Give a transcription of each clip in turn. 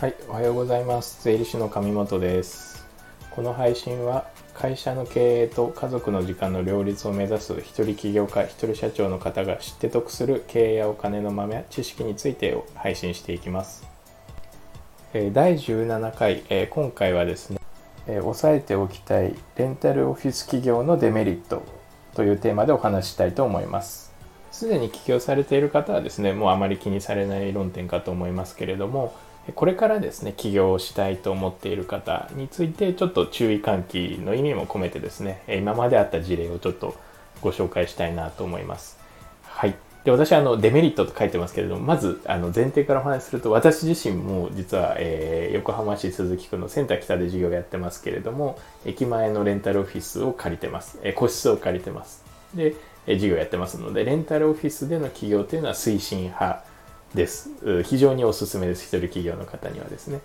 はい、おはようございます。税理士の上本です。この配信は会社の経営と家族の時間の両立を目指す一人起業家、一人社長の方が知って得する経営やお金の豆、知識について配信していきます。第17回、今回はですね、押さえておきたいレンタルオフィス企業のデメリットというテーマでお話ししたいと思います。すでに起業されている方はですね、もうあまり気にされない論点かと思いますけれども、これからですね、起業をしたいと思っている方について、ちょっと注意喚起の意味も込めてですね、今まであった事例をちょっとご紹介したいなと思います。はい。で、私はあのデメリットと書いてますけれども、まずあの前提からお話しすると、私自身も実は、えー、横浜市鈴木区のセンター北で授業をやってますけれども、駅前のレンタルオフィスを借りてます。えー、個室を借りてます。で、え、授業やってますので、レンタルオフィスでの起業というのは推進派です。非常におすすめです。一人企業の方にはですね。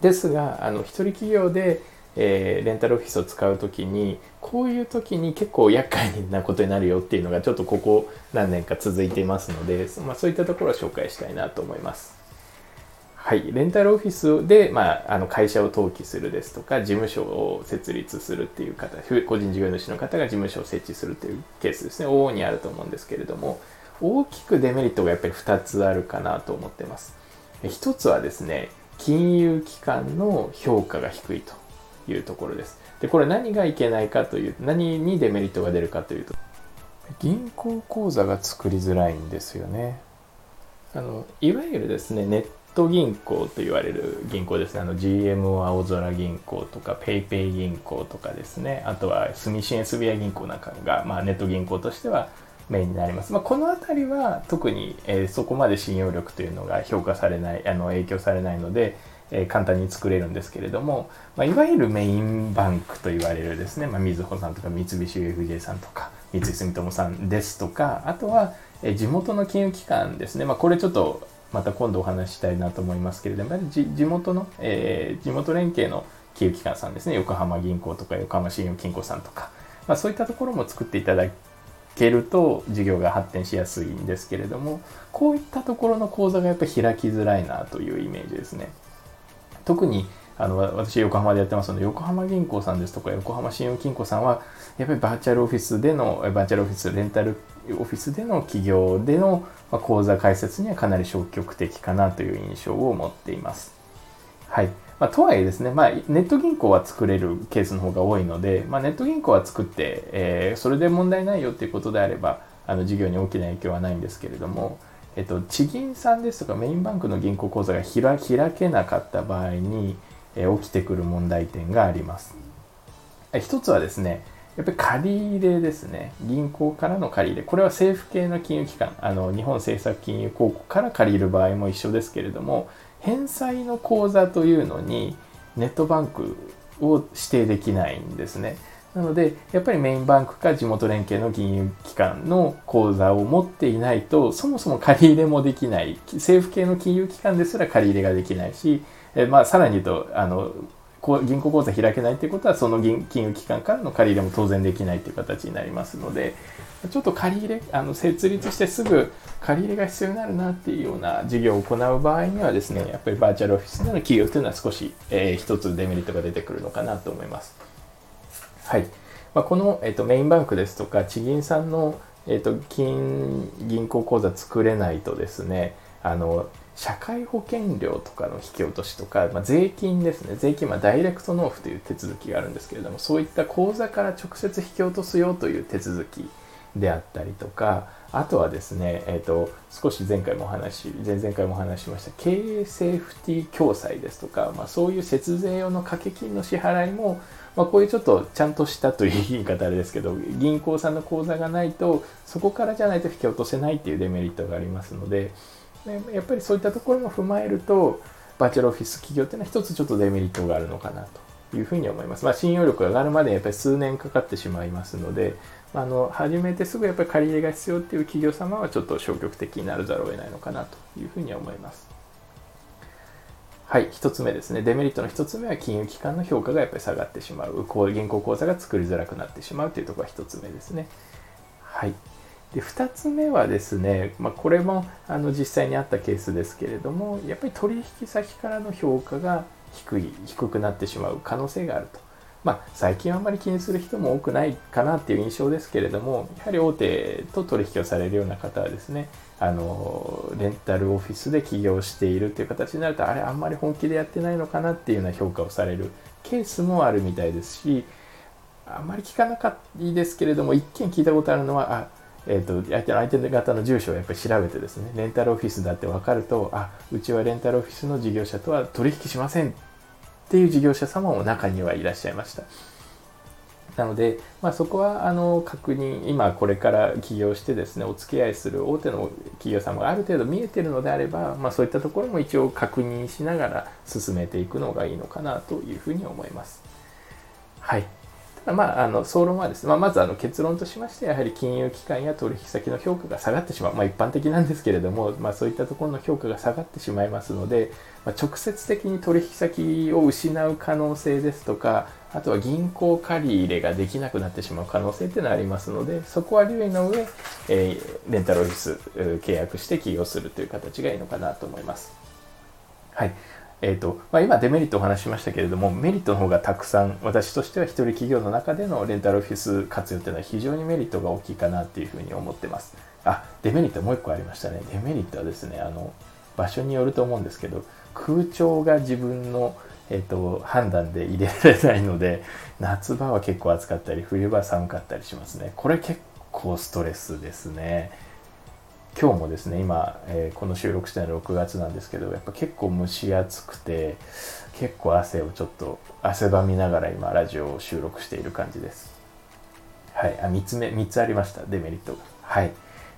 ですが、あの、一人企業で、えー、レンタルオフィスを使う時にこういう時に結構厄介なことになるよっていうのがちょっとここ何年か続いていますので、まあ、そういったところを紹介したいなと思います。はい、レンタルオフィスで、まあ、あの会社を登記するですとか事務所を設立するっていう方個人事業主の方が事務所を設置するというケースですね往々にあると思うんですけれども大きくデメリットがやっぱり2つあるかなと思ってます。1つはですね金融機関の評価が低いというところです。で、これ何がいけないかという、何にデメリットが出るかというと、銀行口座が作りづらいんですよね。あの、いわゆるですね、ネット銀行と言われる銀行ですね。あの GMO 青空銀行とか PayPay 銀行とかですね。あとは住信 SBI 銀行なんかが、まあ、ネット銀行としてはメインになります。まあ、この辺りは特に、えー、そこまで信用力というのが評価されない、あの影響されないので、え簡単に作れるんですけれども、まあ、いわゆるメインバンクと言われるですね、まあ、みずほさんとか三菱 UFJ さんとか三井住友さんですとかあとは、え地元の金融機関ですね、まあ、これちょっとまた今度お話ししたいなと思いますけれども地元の、えー、地元連携の金融機関さんですね横浜銀行とか横浜信用金庫さんとか、まあ、そういったところも作っていただけると事業が発展しやすいんですけれどもこういったところの口座がやっぱ開きづらいなというイメージですね。特にあの私横浜でやってますので横浜銀行さんですとか横浜信用金庫さんはやっぱりバーチャルオフィスでのバーチャルオフィスレンタルオフィスでの企業での口座開設にはかなり消極的かなという印象を持っています。はい。まあ、とはいえですね、まあ、ネット銀行は作れるケースの方が多いので、まあ、ネット銀行は作って、えー、それで問題ないよっていうことであれば、あの事業に大きな影響はないんですけれども、えっと、地銀さんですとかメインバンクの銀行口座が開けなかった場合に、え起きてくる問題点があります。一つはですね、やっぱり借り入れですね。銀行からの借り入れ。これは政府系の金融機関、あの日本政策金融公庫から借りる場合も一緒ですけれども、返済の口座というのにネットバンクを指定できないんですね。なので、やっぱりメインバンクか地元連携の金融機関の口座を持っていないと、そもそも借り入れもできない。政府系の金融機関ですら借り入れができないし、えまあ、さらに言うと、あの、銀行口座開けないということは、その金融機関からの借り入れも当然できないという形になりますので、ちょっと借り入れ、あの設立してすぐ借り入れが必要になるなっていうような事業を行う場合にはですね、やっぱりバーチャルオフィスでの企業というのは少し、えー、一つデメリットが出てくるのかなと思います。はい。まあ、この、えっと、メインバンクですとか、地銀さんの、えっと、金、銀行口座作れないとですね、あの、社会保険料とかの引き落としとか、まあ、税金ですね。税金、ま、ダイレクト納付という手続きがあるんですけれども、そういった口座から直接引き落とすよという手続きであったりとか、あとはですね、えっ、ー、と、少し前回もお話し、前々回もお話しました、経営セーフティー共済ですとか、まあ、そういう節税用の掛け金の支払いも、まあ、こういうちょっとちゃんとしたという言い方あれですけど、銀行さんの口座がないと、そこからじゃないと引き落とせないっていうデメリットがありますので、やっぱりそういったところも踏まえると、バーチャルオフィス企業っていうのは一つちょっとデメリットがあるのかなというふうに思います。まあ、信用力が上がるまでやっぱり数年かかってしまいますので、あの始めてすぐやっぱり借り入れが必要っていう企業様はちょっと消極的になるざるを得ないのかなというふうに思います。はい、1つ目ですね。デメリットの1つ目は金融機関の評価がやっぱり下がってしまう。こう銀行口座が作りづらくなってしまうというところが1つ目ですね。はい。で2つ目はですね、まあ、これもあの実際にあったケースですけれどもやっぱり取引先からの評価が低い低くなってしまう可能性があると。まあ、最近はあまり気にする人も多くないかなっていう印象ですけれどもやはり大手と取引をされるような方はですねあのレンタルオフィスで起業しているっていう形になるとあれあんまり本気でやってないのかなっていうような評価をされるケースもあるみたいですしあんまり聞かなかったですけれども一見聞いたことあるのはあえーと、相手の相手方の住所をやっぱり調べてですねレンタルオフィスだって分かるとあうちはレンタルオフィスの事業者とは取引しませんっていう事業者様も中にはいらっしゃいました。なので、まあ、そこはあの確認今これから起業してですねお付き合いする大手の企業様がある程度見えてるのであれば、まあ、そういったところも一応確認しながら進めていくのがいいのかなというふうに思います。はい。まあ、あの総論はですね、まあ、まずあの結論としましてやはり金融機関や取引先の評価が下がってしまう、まあ、一般的なんですけれども、まあ、そういったところの評価が下がってしまいますので、まあ、直接的に取引先を失う可能性ですとかあとは銀行借り入れができなくなってしまう可能性っていうのはありますのでそこは留意の上、えー、レンタルオフィス契約して起業するという形がいいのかなと思います。はいえーとまあ、今デメリットをお話ししましたけれどもメリットの方がたくさん私としては一人企業の中でのレンタルオフィス活用というのは非常にメリットが大きいかなっていうふうに思ってます。あデメリットもう一個ありましたね。デメリットはですねあの場所によると思うんですけど空調が自分の、えーと、判断で入れられないので夏場は結構暑かったり冬場は寒かったりしますね。これ結構ストレスですね。今日もですね今、えー、この収録してるの6月なんですけどやっぱ結構蒸し暑くて結構汗をちょっと汗ばみながら今ラジオを収録している感じですはいあ3つ目3つありましたデメリットがはい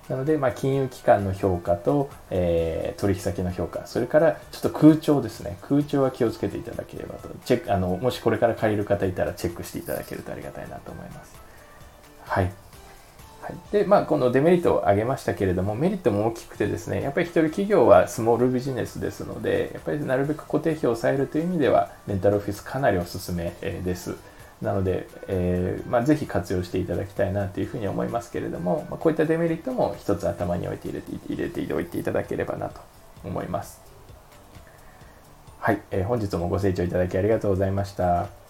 なので、まあ、金融機関の評価と、えー、取引先の評価、それからちょっと空調ですね。空調は気をつけていただければと。チェック、あの、もしこれから借りる方いたらチェックしていただけるとありがたいなと思います。はい。はい、でまあこのデメリットを挙げましたけれどもメリットも大きくてですねやっぱり一人企業はスモールビジネスですのでやっぱりなるべく固定費を抑えるという意味ではレンタルオフィスかなりおすすめです。なので、えーまあ、ぜひ活用していただきたいなというふうに思いますけれども、まあ、こういったデメリットも一つ頭に置いて入れて入れておいていただければなと思います。はい、えー、本日もご清聴いただきありがとうございました。